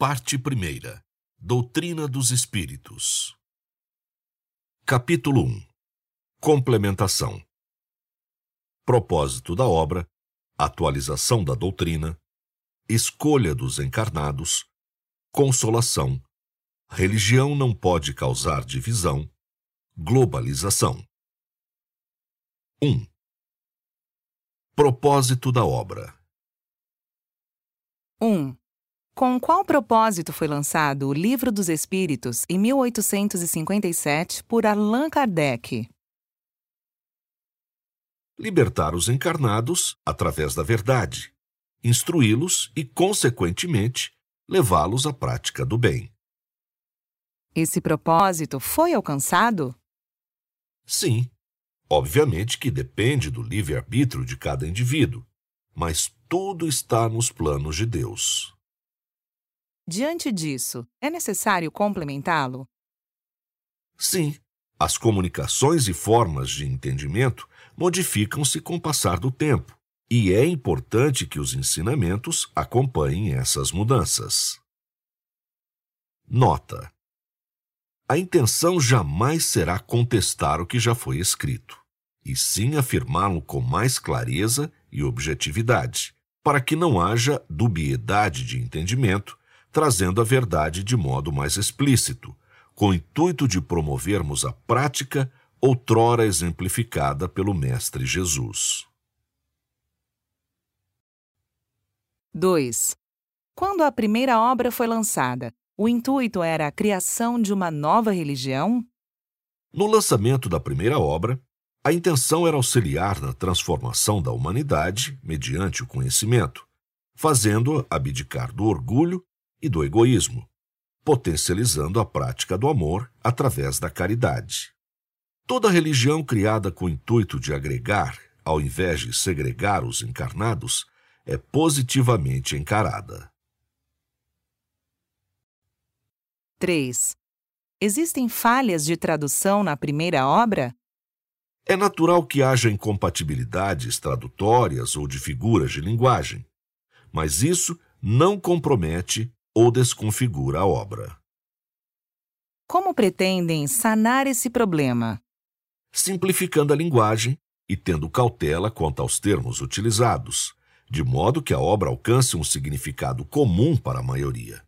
Parte 1 Doutrina dos Espíritos. Capítulo 1 Complementação. Propósito da obra Atualização da doutrina Escolha dos encarnados Consolação. Religião não pode causar divisão. Globalização. 1. Propósito da obra. 1. Com qual propósito foi lançado o Livro dos Espíritos em 1857 por Allan Kardec? Libertar os encarnados através da verdade, instruí-los e, consequentemente, levá-los à prática do bem. Esse propósito foi alcançado? Sim, obviamente que depende do livre-arbítrio de cada indivíduo, mas tudo está nos planos de Deus. Diante disso, é necessário complementá-lo? Sim, as comunicações e formas de entendimento modificam-se com o passar do tempo, e é importante que os ensinamentos acompanhem essas mudanças. Nota: A intenção jamais será contestar o que já foi escrito, e sim afirmá-lo com mais clareza e objetividade, para que não haja dubiedade de entendimento trazendo a verdade de modo mais explícito, com o intuito de promovermos a prática outrora exemplificada pelo Mestre Jesus. 2. Quando a primeira obra foi lançada, o intuito era a criação de uma nova religião? No lançamento da primeira obra, a intenção era auxiliar na transformação da humanidade mediante o conhecimento, fazendo abdicar do orgulho e do egoísmo, potencializando a prática do amor através da caridade. Toda religião criada com o intuito de agregar, ao invés de segregar os encarnados, é positivamente encarada. 3. Existem falhas de tradução na primeira obra? É natural que haja incompatibilidades tradutórias ou de figuras de linguagem, mas isso não compromete ou desconfigura a obra. Como pretendem sanar esse problema? Simplificando a linguagem e tendo cautela quanto aos termos utilizados, de modo que a obra alcance um significado comum para a maioria.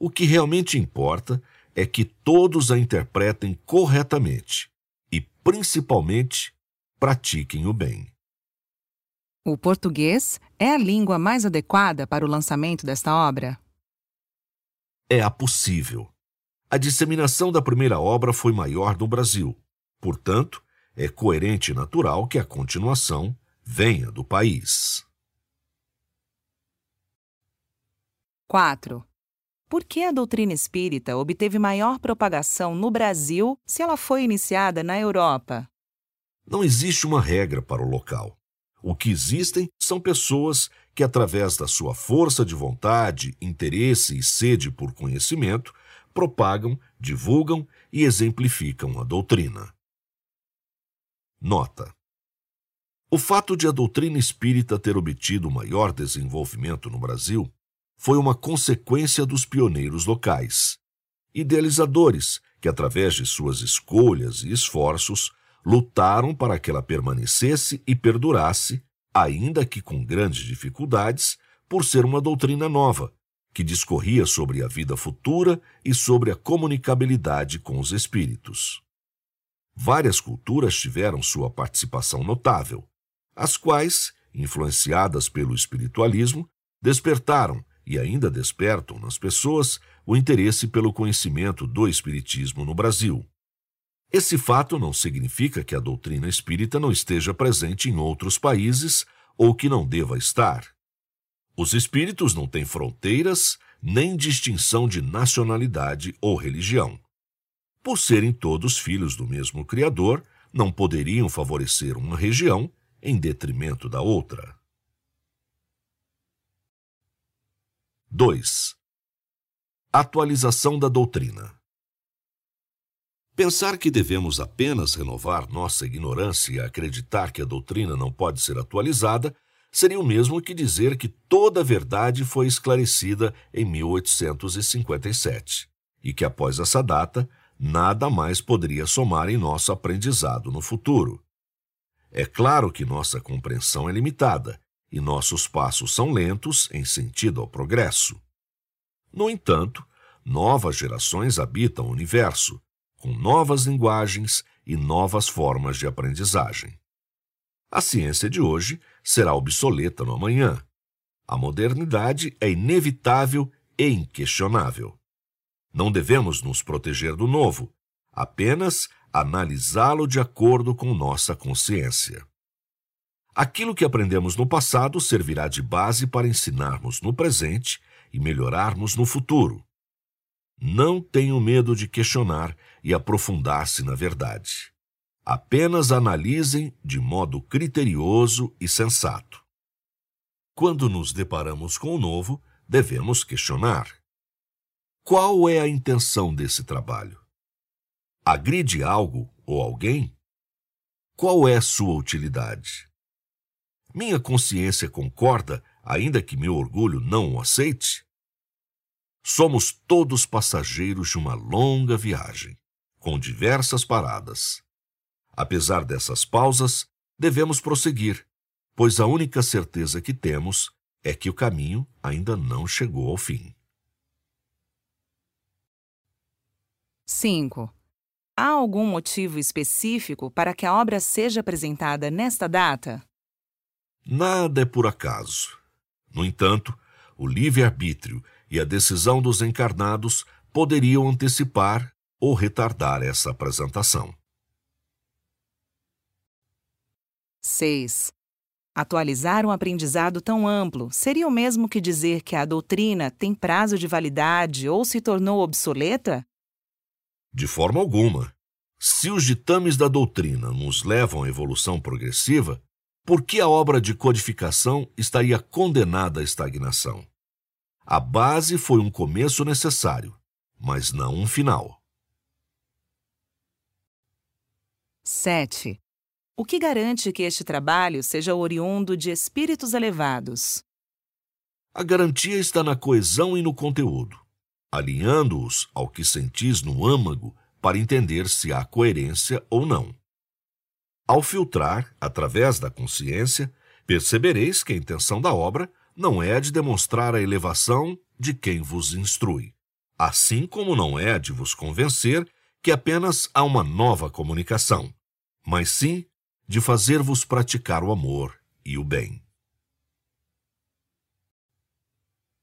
O que realmente importa é que todos a interpretem corretamente e, principalmente, pratiquem o bem. O português é a língua mais adequada para o lançamento desta obra? É a possível. A disseminação da primeira obra foi maior no Brasil, portanto, é coerente e natural que a continuação venha do país. 4. Por que a doutrina espírita obteve maior propagação no Brasil se ela foi iniciada na Europa? Não existe uma regra para o local. O que existem são pessoas que, através da sua força de vontade, interesse e sede por conhecimento, propagam, divulgam e exemplificam a doutrina. Nota: O fato de a doutrina espírita ter obtido maior desenvolvimento no Brasil foi uma consequência dos pioneiros locais, idealizadores que, através de suas escolhas e esforços, lutaram para que ela permanecesse e perdurasse, ainda que com grandes dificuldades, por ser uma doutrina nova, que discorria sobre a vida futura e sobre a comunicabilidade com os espíritos. Várias culturas tiveram sua participação notável, as quais, influenciadas pelo espiritualismo, despertaram e ainda despertam nas pessoas o interesse pelo conhecimento do espiritismo no Brasil esse fato não significa que a doutrina espírita não esteja presente em outros países ou que não deva estar. Os espíritos não têm fronteiras nem distinção de nacionalidade ou religião. Por serem todos filhos do mesmo Criador, não poderiam favorecer uma região em detrimento da outra. 2. Atualização da doutrina. Pensar que devemos apenas renovar nossa ignorância e acreditar que a doutrina não pode ser atualizada seria o mesmo que dizer que toda a verdade foi esclarecida em 1857 e que após essa data nada mais poderia somar em nosso aprendizado no futuro. É claro que nossa compreensão é limitada e nossos passos são lentos em sentido ao progresso. No entanto, novas gerações habitam o universo, com novas linguagens e novas formas de aprendizagem. A ciência de hoje será obsoleta no amanhã. A modernidade é inevitável e inquestionável. Não devemos nos proteger do novo, apenas analisá-lo de acordo com nossa consciência. Aquilo que aprendemos no passado servirá de base para ensinarmos no presente e melhorarmos no futuro. Não tenham medo de questionar e aprofundar-se na verdade. Apenas analisem de modo criterioso e sensato. Quando nos deparamos com o novo, devemos questionar: qual é a intenção desse trabalho? Agride algo ou alguém? Qual é sua utilidade? Minha consciência concorda, ainda que meu orgulho não o aceite? Somos todos passageiros de uma longa viagem, com diversas paradas. Apesar dessas pausas, devemos prosseguir, pois a única certeza que temos é que o caminho ainda não chegou ao fim. 5. Há algum motivo específico para que a obra seja apresentada nesta data? Nada é por acaso. No entanto, o livre-arbítrio e a decisão dos encarnados poderiam antecipar ou retardar essa apresentação. 6. Atualizar um aprendizado tão amplo seria o mesmo que dizer que a doutrina tem prazo de validade ou se tornou obsoleta? De forma alguma. Se os ditames da doutrina nos levam à evolução progressiva, por que a obra de codificação estaria condenada à estagnação? A base foi um começo necessário, mas não um final. 7. O que garante que este trabalho seja oriundo de espíritos elevados? A garantia está na coesão e no conteúdo, alinhando-os ao que sentis no âmago para entender se há coerência ou não. Ao filtrar, através da consciência, percebereis que a intenção da obra não é a de demonstrar a elevação de quem vos instrui, assim como não é a de vos convencer que apenas há uma nova comunicação, mas sim de fazer-vos praticar o amor e o bem.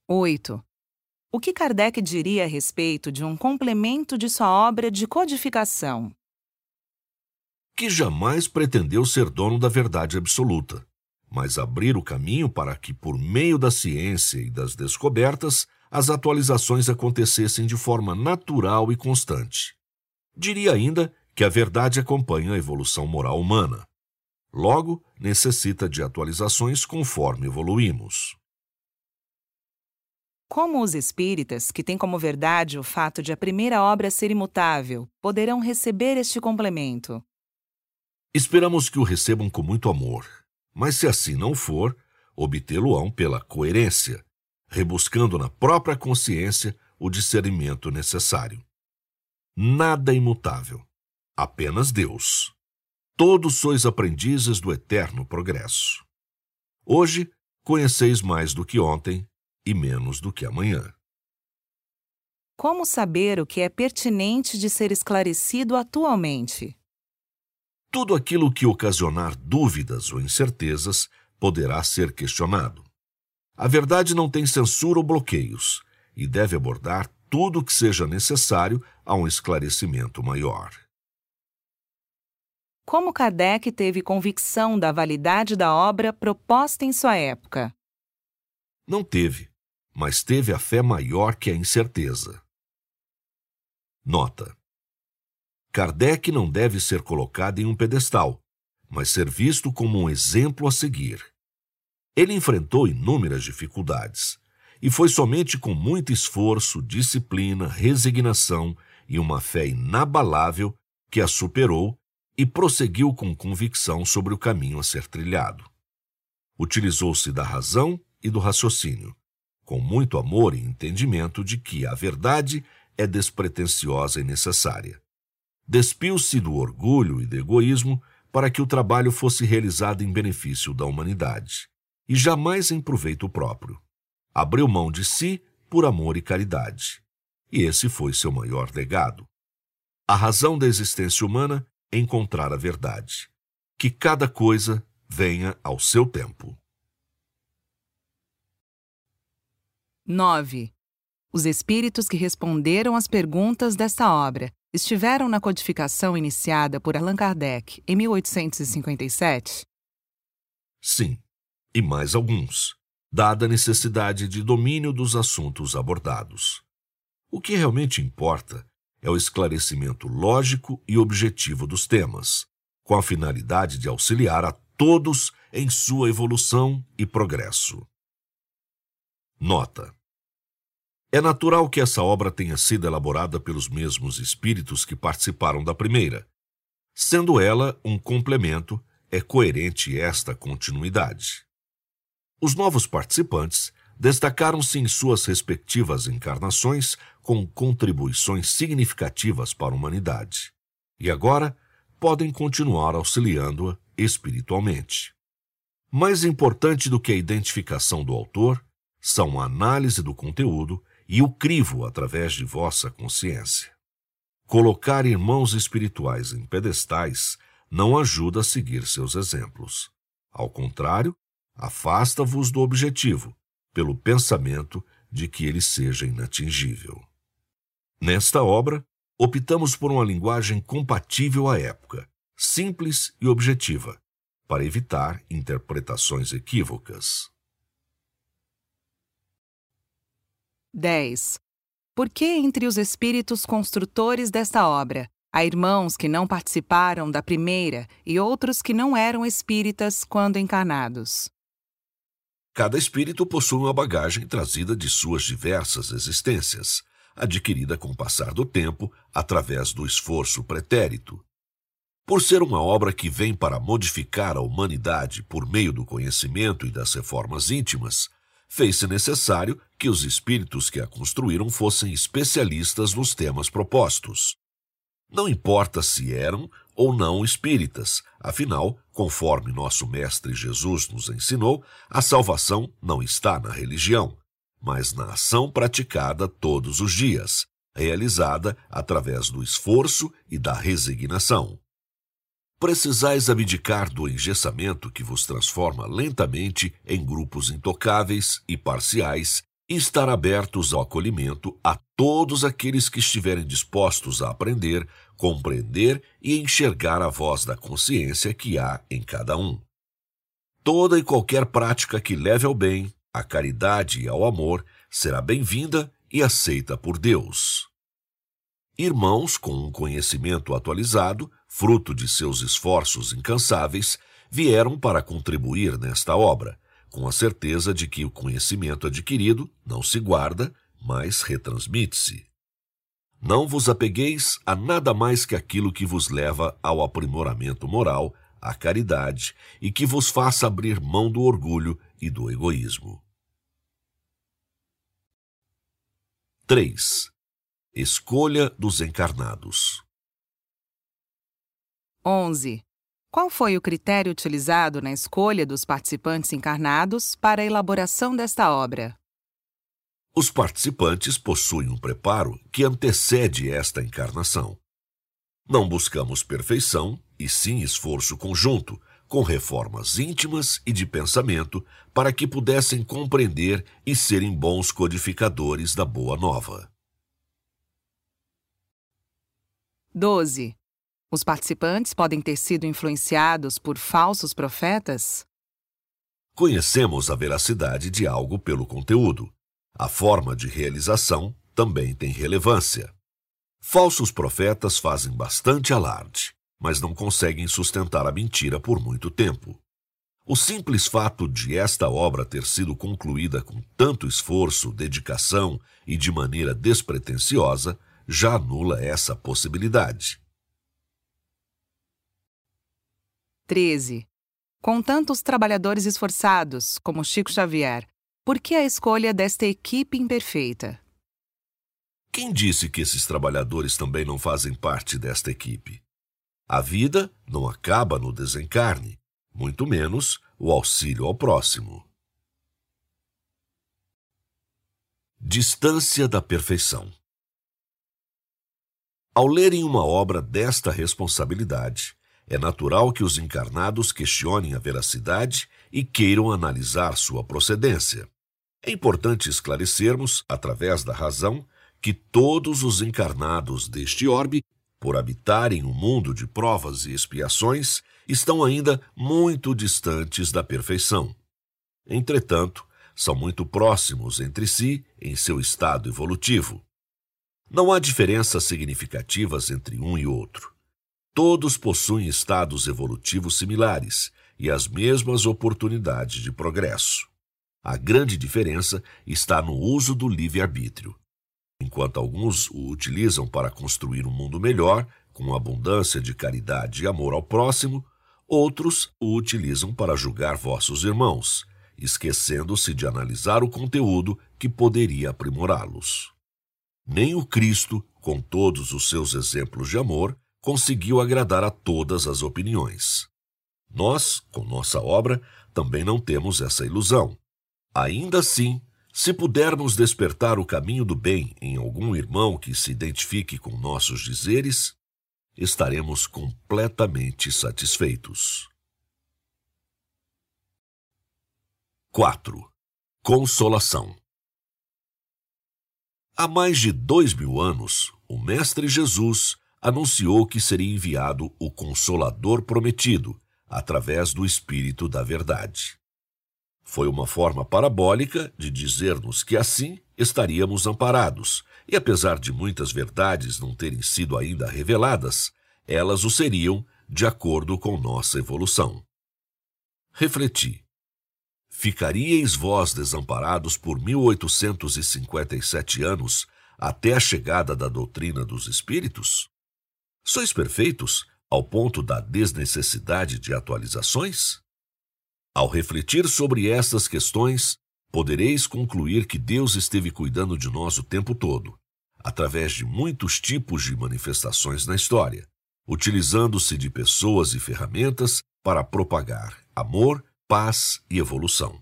8. O que Kardec diria a respeito de um complemento de sua obra de codificação? Que jamais pretendeu ser dono da verdade absoluta, mas abrir o caminho para que, por meio da ciência e das descobertas, as atualizações acontecessem de forma natural e constante. Diria ainda que a verdade acompanha a evolução moral humana. Logo, necessita de atualizações conforme evoluímos. Como os espíritas, que têm como verdade o fato de a primeira obra ser imutável, poderão receber este complemento? Esperamos que o recebam com muito amor, mas se assim não for, obtê-lo-ão pela coerência, rebuscando na própria consciência o discernimento necessário. Nada imutável, apenas Deus. Todos sois aprendizes do eterno progresso. Hoje conheceis mais do que ontem e menos do que amanhã. Como saber o que é pertinente de ser esclarecido atualmente? Tudo aquilo que ocasionar dúvidas ou incertezas poderá ser questionado. A verdade não tem censura ou bloqueios e deve abordar tudo o que seja necessário a um esclarecimento maior. Como Kardec teve convicção da validade da obra proposta em sua época? Não teve, mas teve a fé maior que a incerteza. Nota: Kardec não deve ser colocado em um pedestal, mas ser visto como um exemplo a seguir. Ele enfrentou inúmeras dificuldades, e foi somente com muito esforço, disciplina, resignação e uma fé inabalável que a superou e prosseguiu com convicção sobre o caminho a ser trilhado. Utilizou-se da razão e do raciocínio, com muito amor e entendimento de que a verdade é despretensiosa e necessária. Despiu-se do orgulho e do egoísmo para que o trabalho fosse realizado em benefício da humanidade, e jamais em proveito próprio. Abriu mão de si por amor e caridade. E esse foi seu maior legado. A razão da existência humana é encontrar a verdade. Que cada coisa venha ao seu tempo. 9. Os espíritos que responderam às perguntas desta obra estiveram na codificação iniciada por Allan Kardec em 1857? Sim, e mais alguns, dada a necessidade de domínio dos assuntos abordados. O que realmente importa é o esclarecimento lógico e objetivo dos temas, com a finalidade de auxiliar a todos em sua evolução e progresso. Nota: é natural que essa obra tenha sido elaborada pelos mesmos espíritos que participaram da primeira. Sendo ela um complemento, é coerente esta continuidade. Os novos participantes destacaram-se em suas respectivas encarnações com contribuições significativas para a humanidade. E agora podem continuar auxiliando-a espiritualmente. Mais importante do que a identificação do autor são a análise do conteúdo e o crivo através de vossa consciência. Colocar irmãos espirituais em pedestais não ajuda a seguir seus exemplos. Ao contrário, afasta-vos do objetivo, pelo pensamento de que ele seja inatingível. Nesta obra, optamos por uma linguagem compatível à época, simples e objetiva, para evitar interpretações equívocas. 10. Por que entre os espíritos construtores desta obra há irmãos que não participaram da primeira e outros que não eram espíritas quando encarnados? Cada espírito possui uma bagagem trazida de suas diversas existências, adquirida com o passar do tempo através do esforço pretérito. Por ser uma obra que vem para modificar a humanidade por meio do conhecimento e das reformas íntimas, fez-se necessário que os espíritos que a construíram fossem especialistas nos temas propostos. Não importa se eram ou não espíritas, afinal, conforme nosso Mestre Jesus nos ensinou, a salvação não está na religião, mas na ação praticada todos os dias, realizada através do esforço e da resignação. Precisais abdicar do engessamento que vos transforma lentamente em grupos intocáveis e parciais e estar abertos ao acolhimento a todos aqueles que estiverem dispostos a aprender, compreender e enxergar a voz da consciência que há em cada um. Toda e qualquer prática que leve ao bem, à caridade e ao amor será bem-vinda e aceita por Deus. Irmãos com um conhecimento atualizado fruto de seus esforços incansáveis, vieram para contribuir nesta obra, com a certeza de que o conhecimento adquirido não se guarda, mas retransmite-se. Não vos apegueis a nada mais que aquilo que vos leva ao aprimoramento moral, à caridade e que vos faça abrir mão do orgulho e do egoísmo. 3. Escolha dos encarnados. 11. Qual foi o critério utilizado na escolha dos participantes encarnados para a elaboração desta obra? Os participantes possuem um preparo que antecede esta encarnação. Não buscamos perfeição, e sim esforço conjunto, com reformas íntimas e de pensamento, para que pudessem compreender e serem bons codificadores da Boa Nova. 12. Os participantes podem ter sido influenciados por falsos profetas? Conhecemos a veracidade de algo pelo conteúdo. A forma de realização também tem relevância. Falsos profetas fazem bastante alarde, mas não conseguem sustentar a mentira por muito tempo. O simples fato de esta obra ter sido concluída com tanto esforço, dedicação e de maneira despretensiosa já anula essa possibilidade. 13. Com tantos trabalhadores esforçados, como Chico Xavier, por que a escolha desta equipe imperfeita? Quem disse que esses trabalhadores também não fazem parte desta equipe? A vida não acaba no desencarne, muito menos o auxílio ao próximo. Distância da perfeição. Ao lerem uma obra desta responsabilidade, é natural que os encarnados questionem a veracidade e queiram analisar sua procedência. É importante esclarecermos, através da razão, que todos os encarnados deste orbe, por habitarem um mundo de provas e expiações, estão ainda muito distantes da perfeição. Entretanto, são muito próximos entre si em seu estado evolutivo. Não há diferenças significativas entre um e outro. Todos possuem estados evolutivos similares e as mesmas oportunidades de progresso. A grande diferença está no uso do livre-arbítrio. Enquanto alguns o utilizam para construir um mundo melhor, com abundância de caridade e amor ao próximo, outros o utilizam para julgar vossos irmãos, esquecendo-se de analisar o conteúdo que poderia aprimorá-los. Nem o Cristo, com todos os seus exemplos de amor, conseguiu agradar a todas as opiniões. Nós, com nossa obra, também não temos essa ilusão. Ainda assim, se pudermos despertar o caminho do bem em algum irmão que se identifique com nossos dizeres, estaremos completamente satisfeitos. 4. Consolação Há mais de dois mil anos, o Mestre Jesus anunciou que seria enviado o Consolador prometido, através do Espírito da Verdade. Foi uma forma parabólica de dizer-nos que assim estaríamos amparados, e apesar de muitas verdades não terem sido ainda reveladas, elas o seriam de acordo com nossa evolução. Refleti. Ficaríeis vós desamparados por 1857 anos até a chegada da doutrina dos espíritos? Sois perfeitos ao ponto da desnecessidade de atualizações? Ao refletir sobre estas questões, podereis concluir que Deus esteve cuidando de nós o tempo todo, através de muitos tipos de manifestações na história, utilizando-se de pessoas e ferramentas para propagar amor, paz e evolução.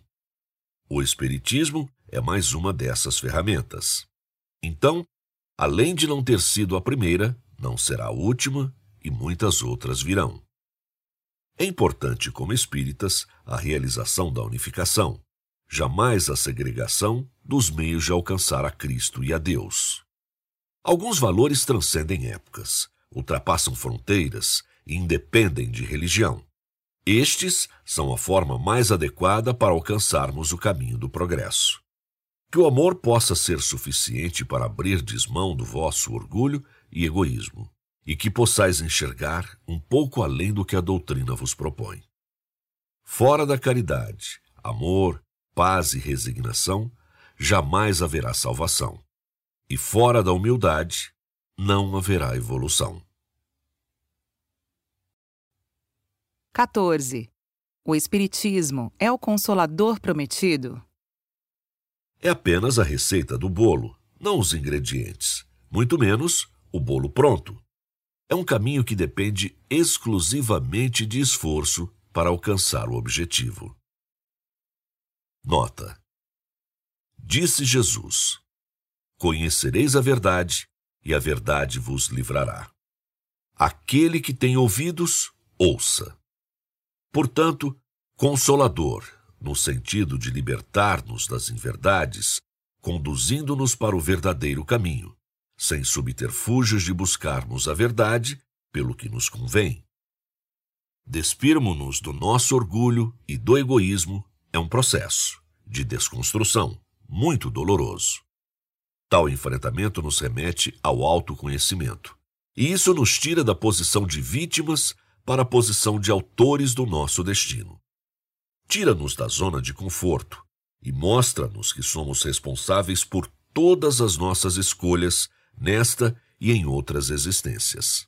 O Espiritismo é mais uma dessas ferramentas. Então, além de não ter sido a primeira, não será a última e muitas outras virão. É importante, como espíritas, a realização da unificação, jamais a segregação dos meios de alcançar a Cristo e a Deus. Alguns valores transcendem épocas, ultrapassam fronteiras e independem de religião. Estes são a forma mais adequada para alcançarmos o caminho do progresso. Que o amor possa ser suficiente para abrir desmão do vosso orgulho e egoísmo e que possais enxergar um pouco além do que a doutrina vos propõe. Fora da caridade, amor, paz e resignação, jamais haverá salvação. E fora da humildade, não haverá evolução. 14. O Espiritismo é o consolador prometido? É apenas a receita do bolo, não os ingredientes, muito menos o bolo pronto. É um caminho que depende exclusivamente de esforço para alcançar o objetivo. Nota: Disse Jesus: Conhecereis a verdade, e a verdade vos livrará. Aquele que tem ouvidos, ouça. Portanto, consolador, no sentido de libertar-nos das inverdades, conduzindo-nos para o verdadeiro caminho sem subterfúgios de buscarmos a verdade pelo que nos convém. Despirmo-nos do nosso orgulho e do egoísmo é um processo de desconstrução muito doloroso. Tal enfrentamento nos remete ao autoconhecimento, e isso nos tira da posição de vítimas para a posição de autores do nosso destino. Tira-nos da zona de conforto e mostra-nos que somos responsáveis por todas as nossas escolhas nesta e em outras existências.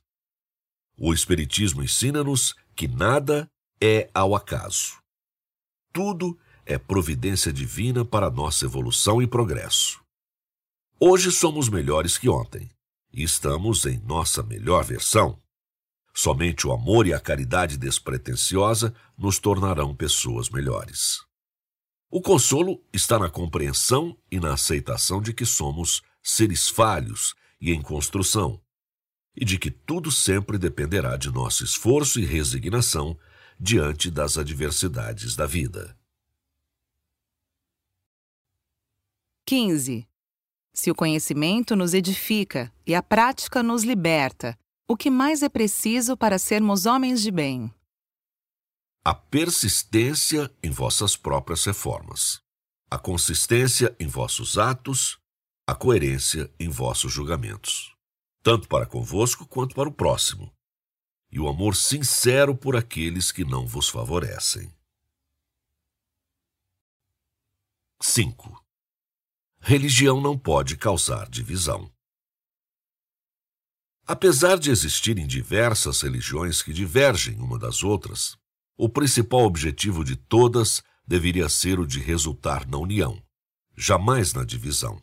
O Espiritismo ensina-nos que nada é ao acaso. Tudo é providência divina para nossa evolução e progresso. Hoje somos melhores que ontem e estamos em nossa melhor versão. Somente o amor e a caridade despretensiosa nos tornarão pessoas melhores. O consolo está na compreensão e na aceitação de que somos seres falhos e em construção, e de que tudo sempre dependerá de nosso esforço e resignação diante das adversidades da vida. 15. Se o conhecimento nos edifica e a prática nos liberta, o que mais é preciso para sermos homens de bem? A persistência em vossas próprias reformas, a consistência em vossos atos, a coerência em vossos julgamentos, tanto para convosco quanto para o próximo, e o amor sincero por aqueles que não vos favorecem. 5. Religião não pode causar divisão. Apesar de existirem diversas religiões que divergem uma das outras, o principal objetivo de todas deveria ser o de resultar na união, jamais na divisão.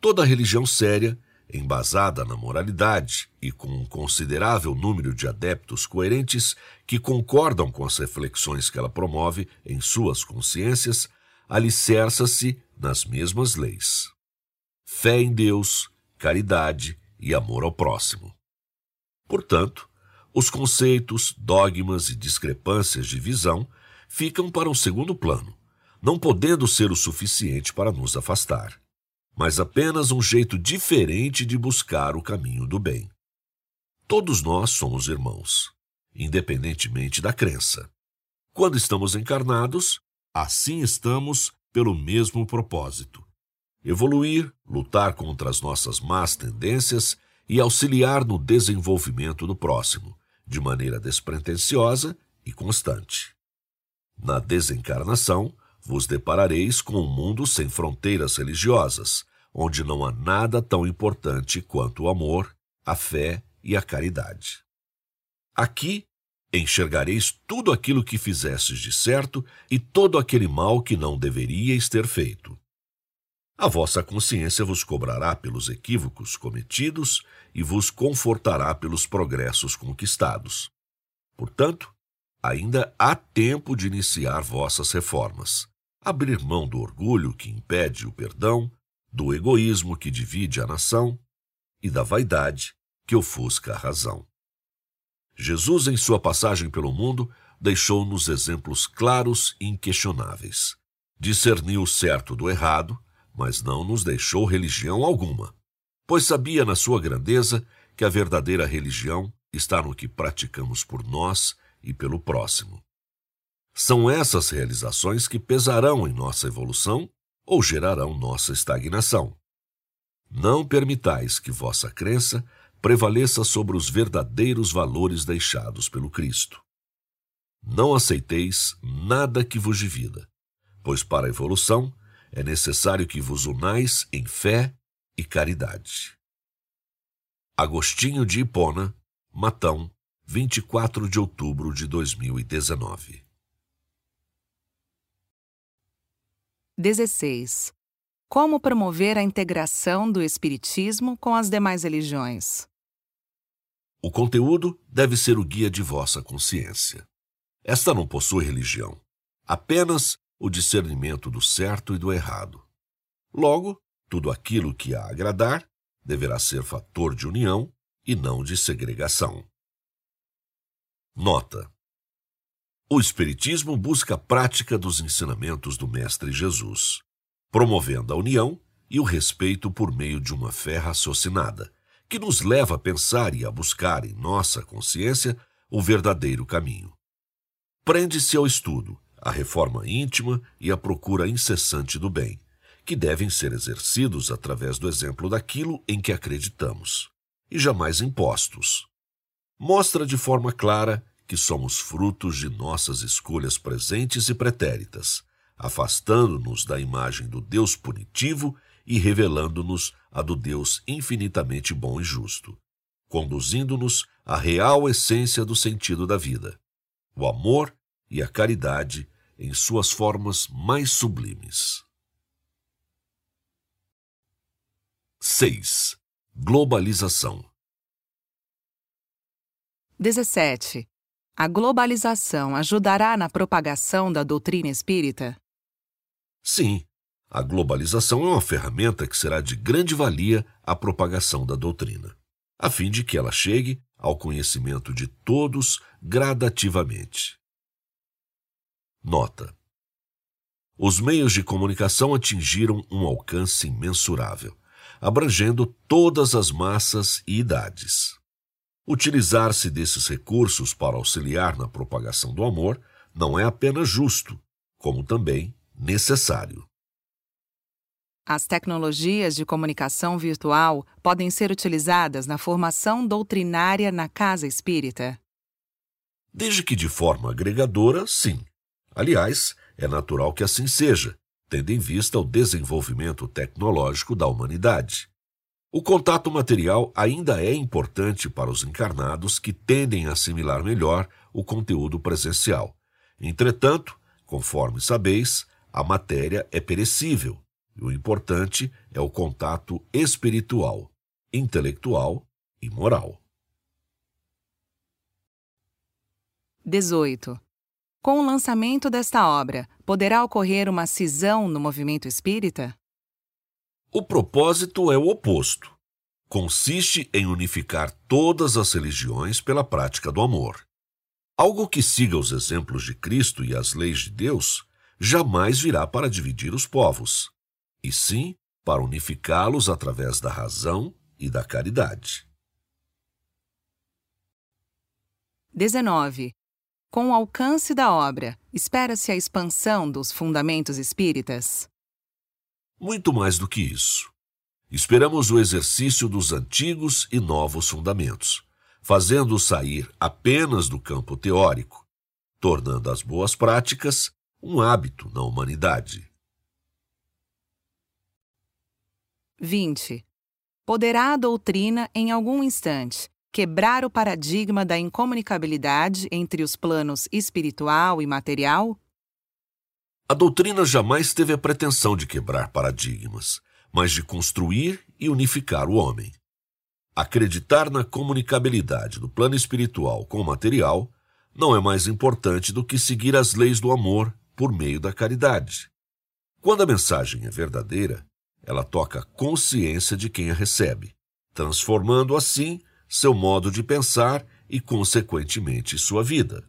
Toda religião séria, embasada na moralidade e com um considerável número de adeptos coerentes que concordam com as reflexões que ela promove em suas consciências, alicerça-se nas mesmas leis: fé em Deus, caridade e amor ao próximo. Portanto, os conceitos, dogmas e discrepâncias de visão ficam para um segundo plano, não podendo ser o suficiente para nos afastar, mas apenas um jeito diferente de buscar o caminho do bem. Todos nós somos irmãos, independentemente da crença. Quando estamos encarnados, assim estamos pelo mesmo propósito: evoluir, lutar contra as nossas más tendências e auxiliar no desenvolvimento do próximo, de maneira despretensiosa e constante. Na desencarnação, vos deparareis com um mundo sem fronteiras religiosas, onde não há nada tão importante quanto o amor, a fé e a caridade. Aqui enxergareis tudo aquilo que fizestes de certo e todo aquele mal que não deveríeis ter feito. A vossa consciência vos cobrará pelos equívocos cometidos e vos confortará pelos progressos conquistados. Portanto, ainda há tempo de iniciar vossas reformas, abrir mão do orgulho que impede o perdão, do egoísmo que divide a nação e da vaidade que ofusca a razão. Jesus, em sua passagem pelo mundo, deixou-nos exemplos claros e inquestionáveis. Discerniu o certo do errado, mas não nos deixou religião alguma, pois sabia na sua grandeza que a verdadeira religião está no que praticamos por nós e pelo próximo. São essas realizações que pesarão em nossa evolução ou gerarão nossa estagnação. Não permitais que vossa crença prevaleça sobre os verdadeiros valores deixados pelo Cristo. Não aceiteis nada que vos divida, pois para a evolução é necessário que vos unais em fé e caridade. Agostinho de Hipona, Matão, 24 de outubro de 2019. 16. Como promover a integração do Espiritismo com as demais religiões? O conteúdo deve ser o guia de vossa consciência. Esta não possui religião, apenas o discernimento do certo e do errado. Logo, tudo aquilo que a agradar deverá ser fator de união e não de segregação. Nota: O Espiritismo busca a prática dos ensinamentos do Mestre Jesus, promovendo a união e o respeito por meio de uma fé raciocinada, que nos leva a pensar e a buscar em nossa consciência o verdadeiro caminho. Prende-se ao estudo, a reforma íntima e a procura incessante do bem, que devem ser exercidos através do exemplo daquilo em que acreditamos, e jamais impostos. Mostra de forma clara que somos frutos de nossas escolhas presentes e pretéritas, afastando-nos da imagem do Deus punitivo e revelando-nos a do Deus infinitamente bom e justo, conduzindo-nos à real essência do sentido da vida, o amor e a caridade em suas formas mais sublimes. 6. Globalização 17. A globalização ajudará na propagação da doutrina espírita? Sim, a globalização é uma ferramenta que será de grande valia à propagação da doutrina, a fim de que ela chegue ao conhecimento de todos gradativamente. Nota: Os meios de comunicação atingiram um alcance imensurável, abrangendo todas as massas e idades. Utilizar-se desses recursos para auxiliar na propagação do amor não é apenas justo, como também necessário. As tecnologias de comunicação virtual podem ser utilizadas na formação doutrinária na casa espírita? Desde que de forma agregadora, sim. Aliás, é natural que assim seja, tendo em vista o desenvolvimento tecnológico da humanidade. O contato material ainda é importante para os encarnados que tendem a assimilar melhor o conteúdo presencial. Entretanto, conforme sabeis, a matéria é perecível e o importante é o contato espiritual, intelectual e moral. 18. Com o lançamento desta obra, poderá ocorrer uma cisão no movimento espírita? O propósito é o oposto. Consiste em unificar todas as religiões pela prática do amor. Algo que siga os exemplos de Cristo e as leis de Deus jamais virá para dividir os povos, e sim para unificá-los através da razão e da caridade. 19. Com o alcance da obra, espera-se a expansão dos fundamentos espíritas? Muito mais do que isso. Esperamos o exercício dos antigos e novos fundamentos, fazendo-os sair apenas do campo teórico, tornando as boas práticas um hábito na humanidade. 20. Poderá a doutrina, em algum instante, quebrar o paradigma da incomunicabilidade entre os planos espiritual e material? A doutrina jamais teve a pretensão de quebrar paradigmas, mas de construir e unificar o homem. Acreditar na comunicabilidade do plano espiritual com o material não é mais importante do que seguir as leis do amor por meio da caridade. Quando a mensagem é verdadeira, ela toca a consciência de quem a recebe, transformando assim seu modo de pensar e, consequentemente, sua vida.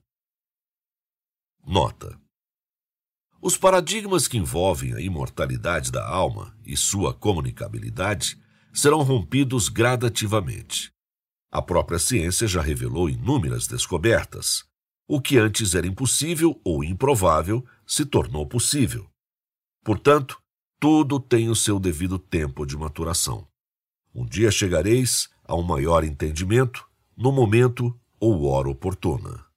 Nota: os paradigmas que envolvem a imortalidade da alma e sua comunicabilidade serão rompidos gradativamente. A própria ciência já revelou inúmeras descobertas. O que antes era impossível ou improvável se tornou possível. Portanto, tudo tem o seu devido tempo de maturação. Um dia chegareis a um maior entendimento, no momento ou hora oportuna.